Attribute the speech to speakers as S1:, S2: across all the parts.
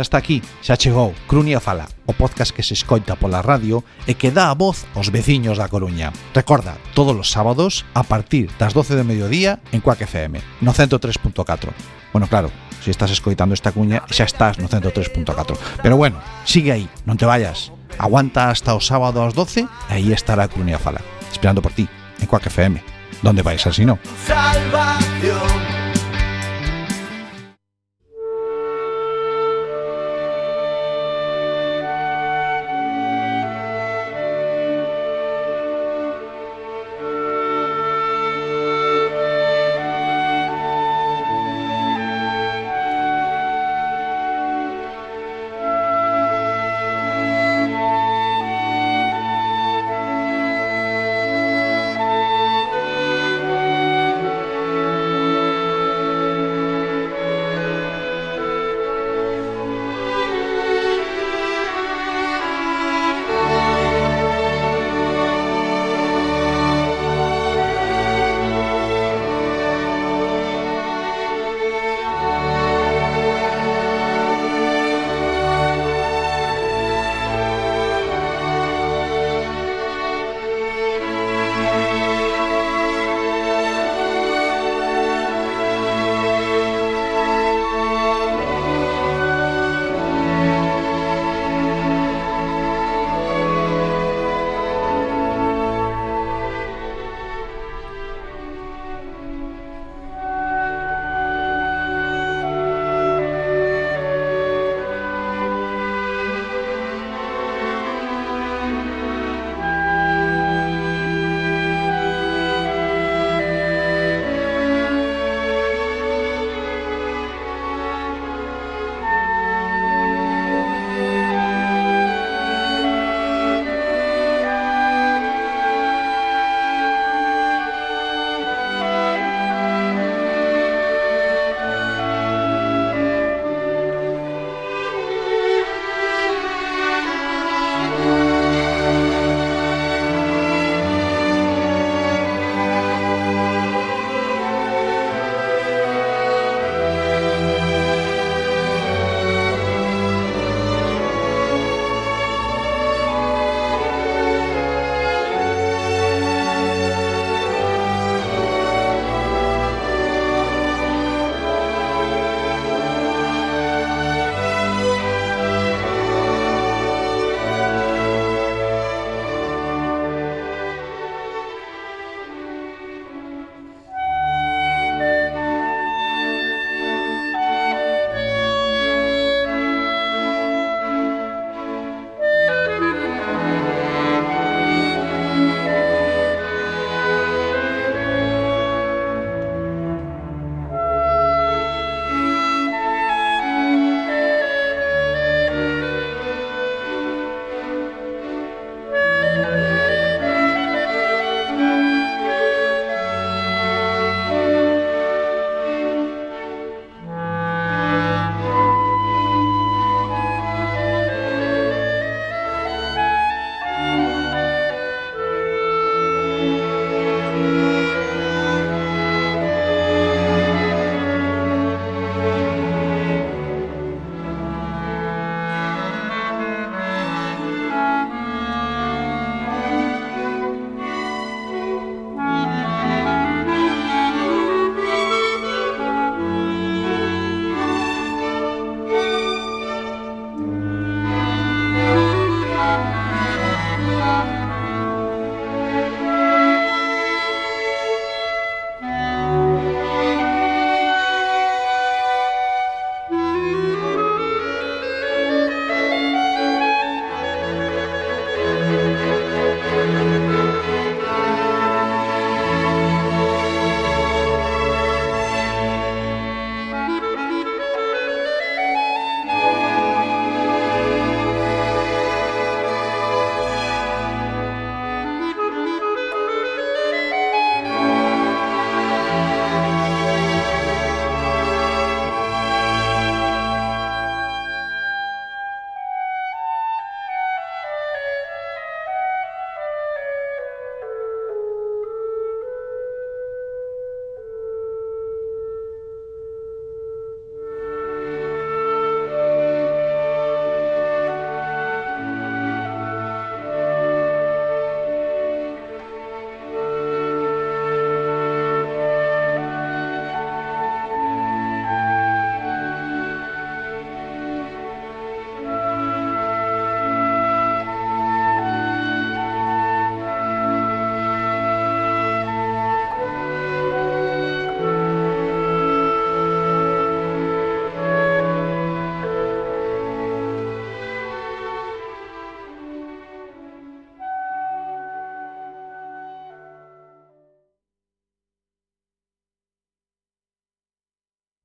S1: Xa está aquí, xa chegou Crunia Fala, o podcast que se escoita pola radio e que dá a voz aos veciños da Coruña. Recorda, todos os sábados a partir das 12 de mediodía en Cuac FM, no 103.4. Bueno, claro, se si estás escoitando esta cuña xa estás no 103.4. Pero bueno, sigue aí, non te vayas. Aguanta hasta o sábado ás 12 e aí estará Crunia Fala, esperando por ti en Cuac FM. ¿Dónde vais así no?
S2: Salvación.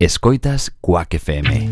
S3: Escoitas Cuac FM.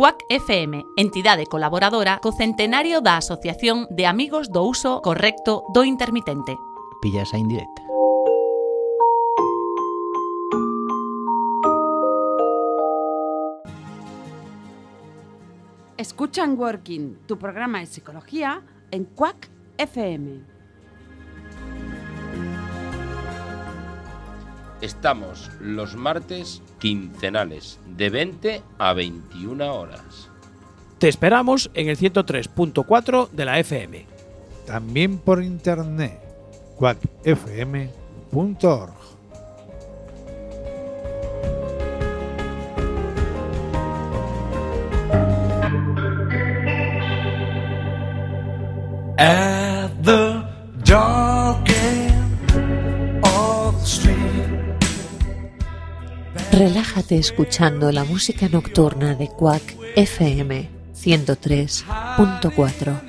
S4: Cuac FM, entidade colaboradora co centenario da Asociación de Amigos do Uso Correcto do Intermitente.
S5: Pilla esa indirecta.
S6: Escuchan Working, tu programa de psicología en Quack FM.
S7: Estamos los martes quincenales de 20 a 21 horas.
S8: Te esperamos en el 103.4 de la FM.
S9: También por internet, quackfm.org.
S10: Relájate escuchando la música nocturna de Quack FM 103.4.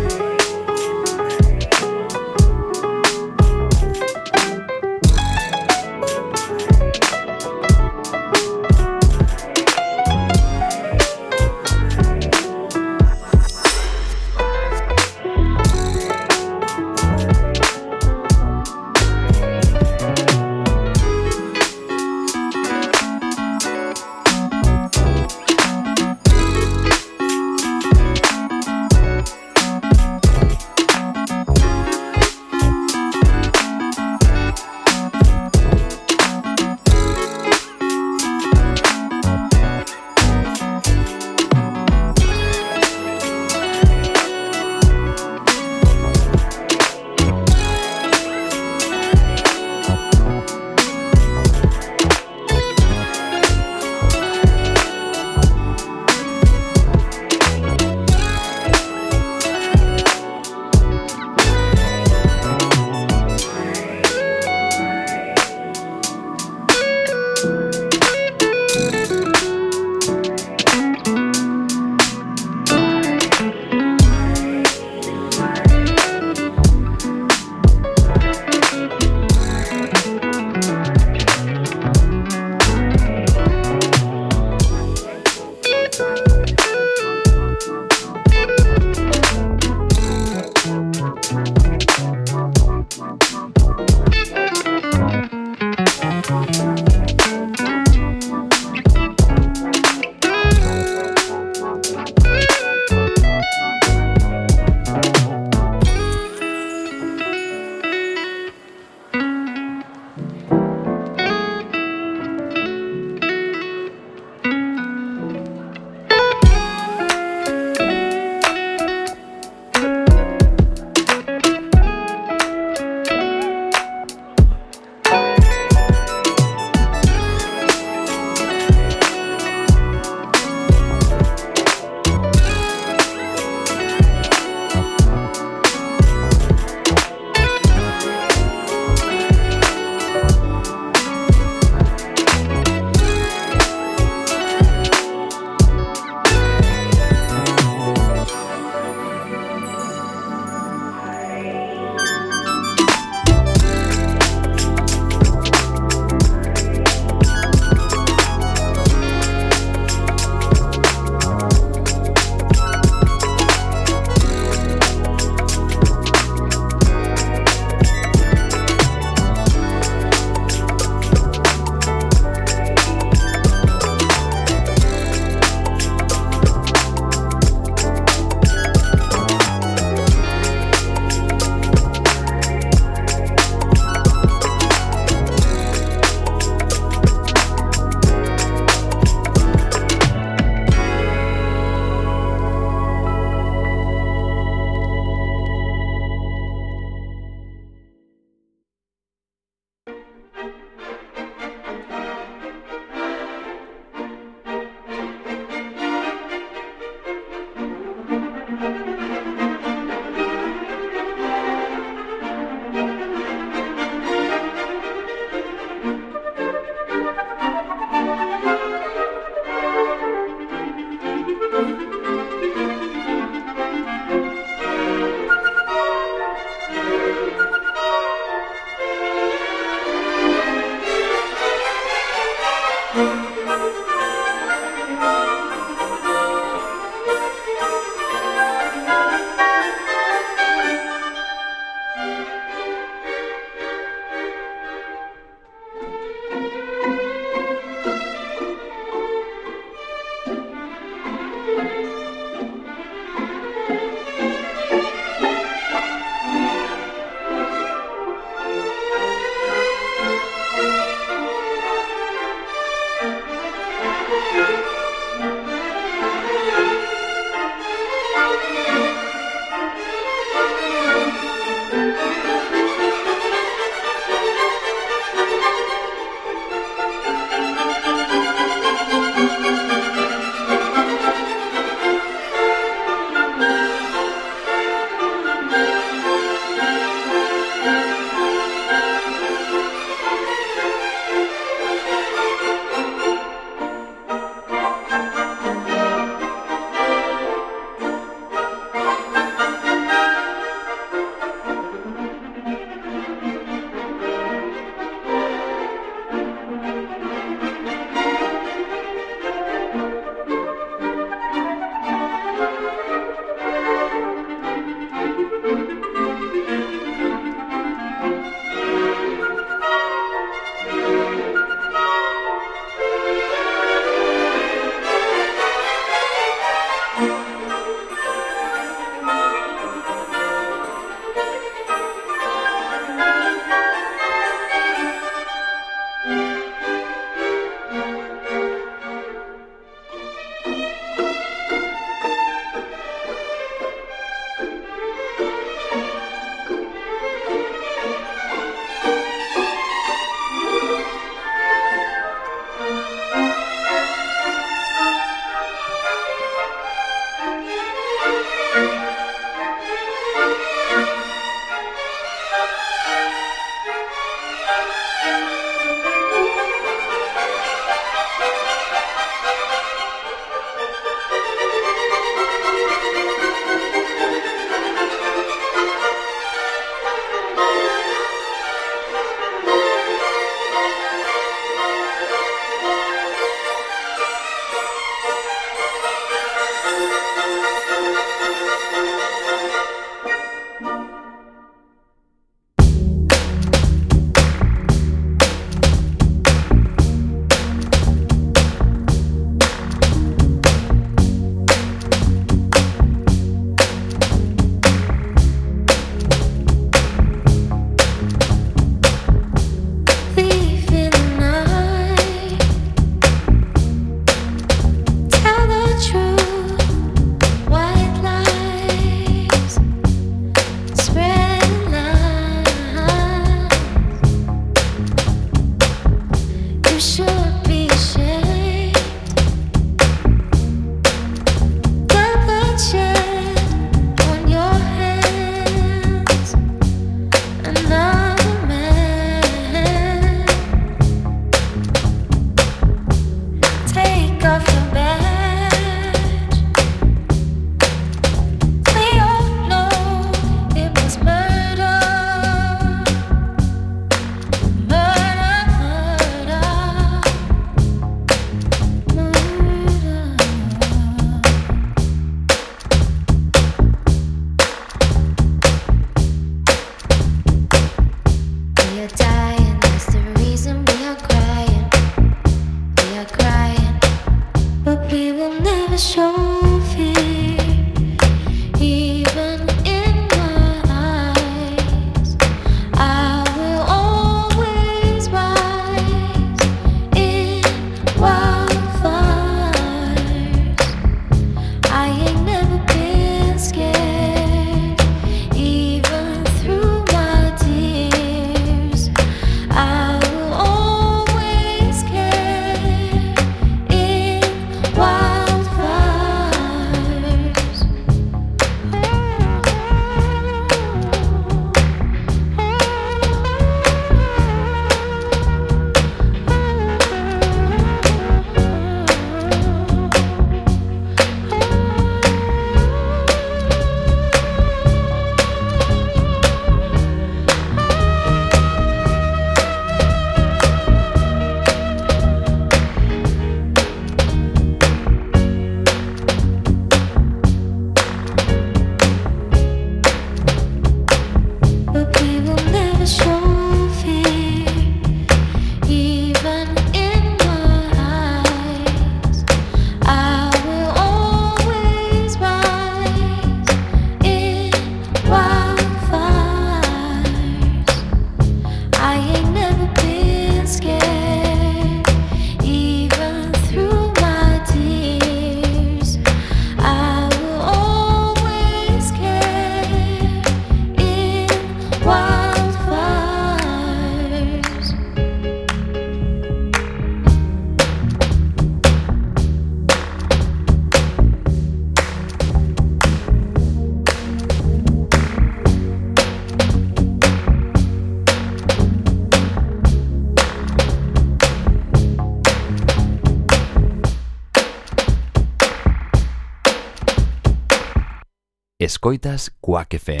S3: Escoitas Quack FM.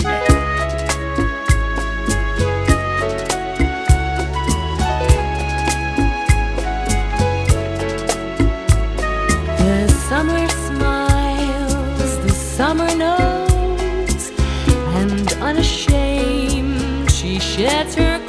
S11: The summer smiles, the summer knows, and unashamed she sheds her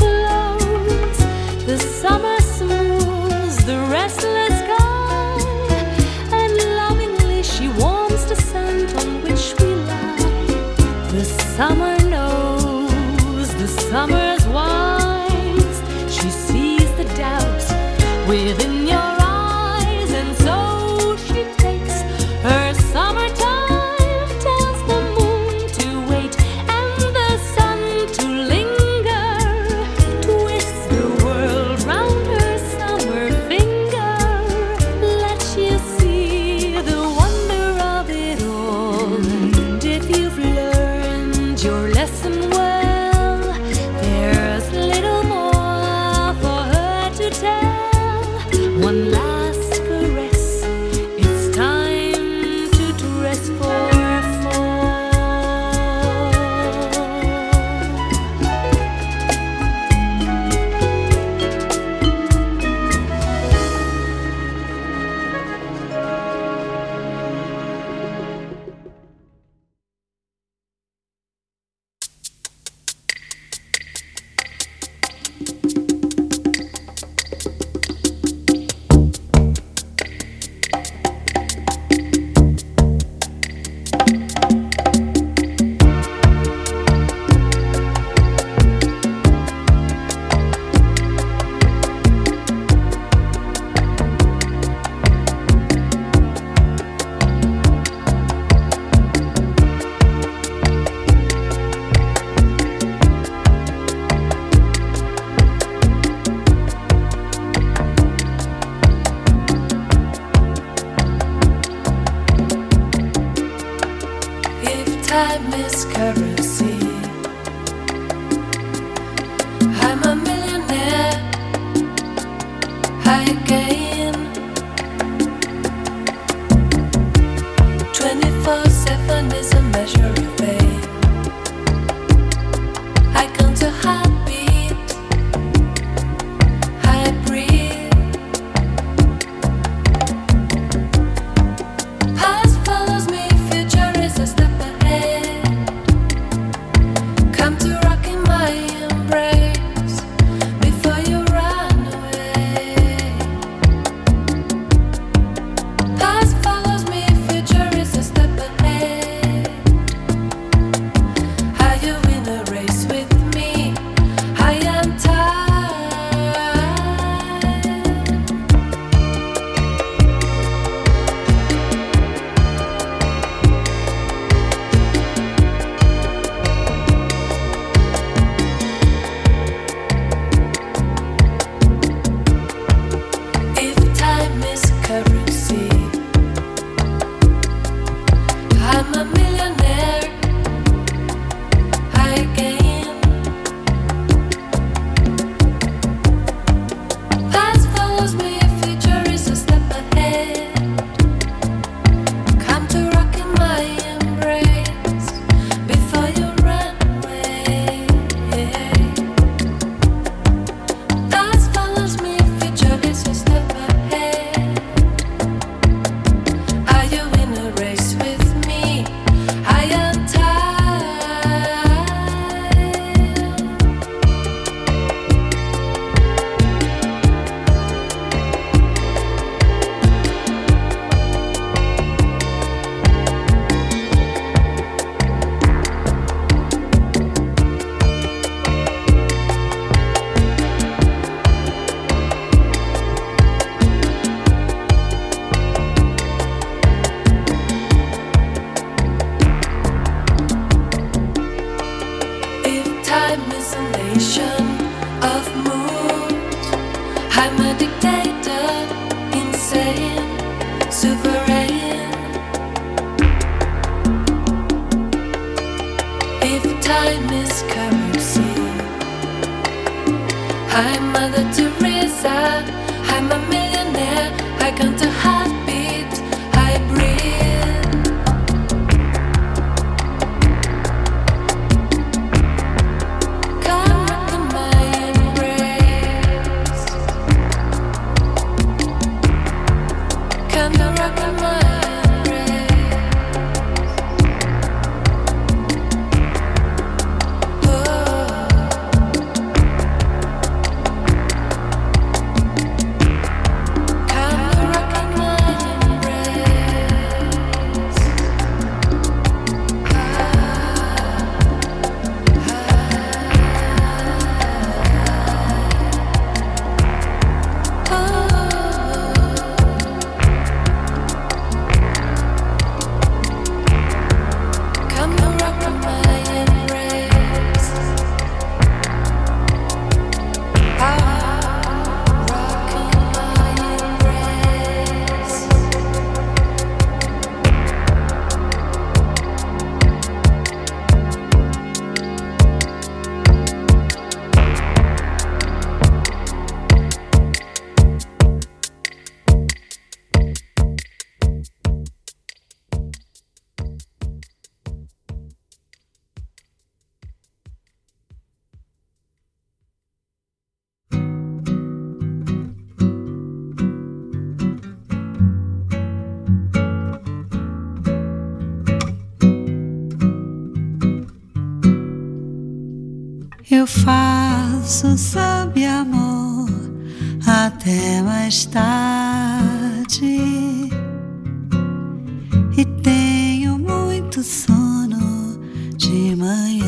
S12: e tenho muito sono de manhã.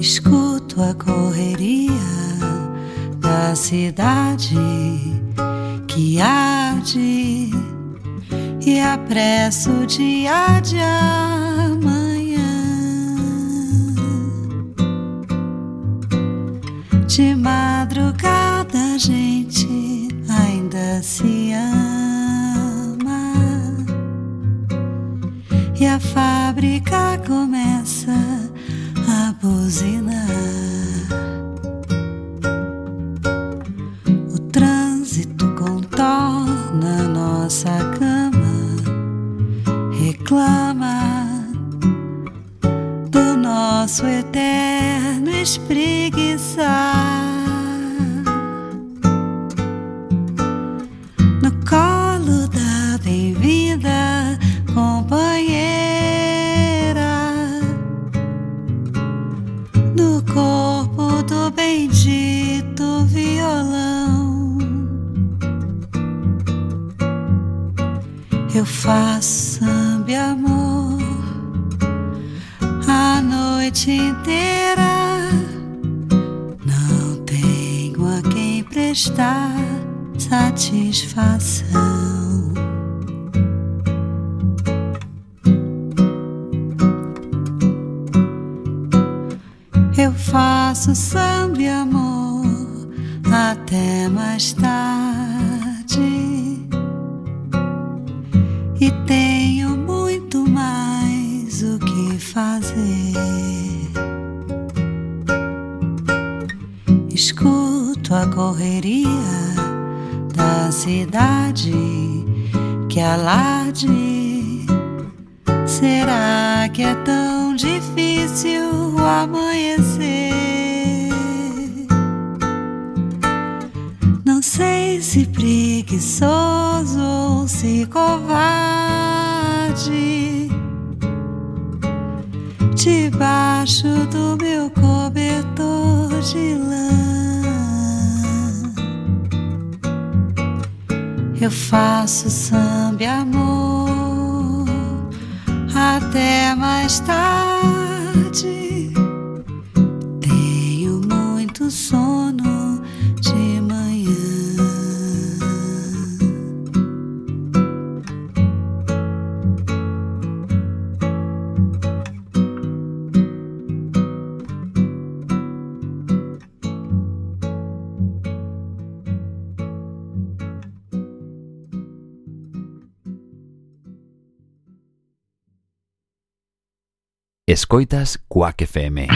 S12: Escuto a correria da cidade que arde e apresso de amanhã. Fábrica começa a buzinar. E tenho muito mais o que fazer. Escuto a correria da cidade que alarde. Será que é tão difícil amanhecer? Se preguiçoso ou se covarde. Debaixo do meu cobertor de lã, eu faço samba amor até mais tarde.
S3: Escoitas Quack FM.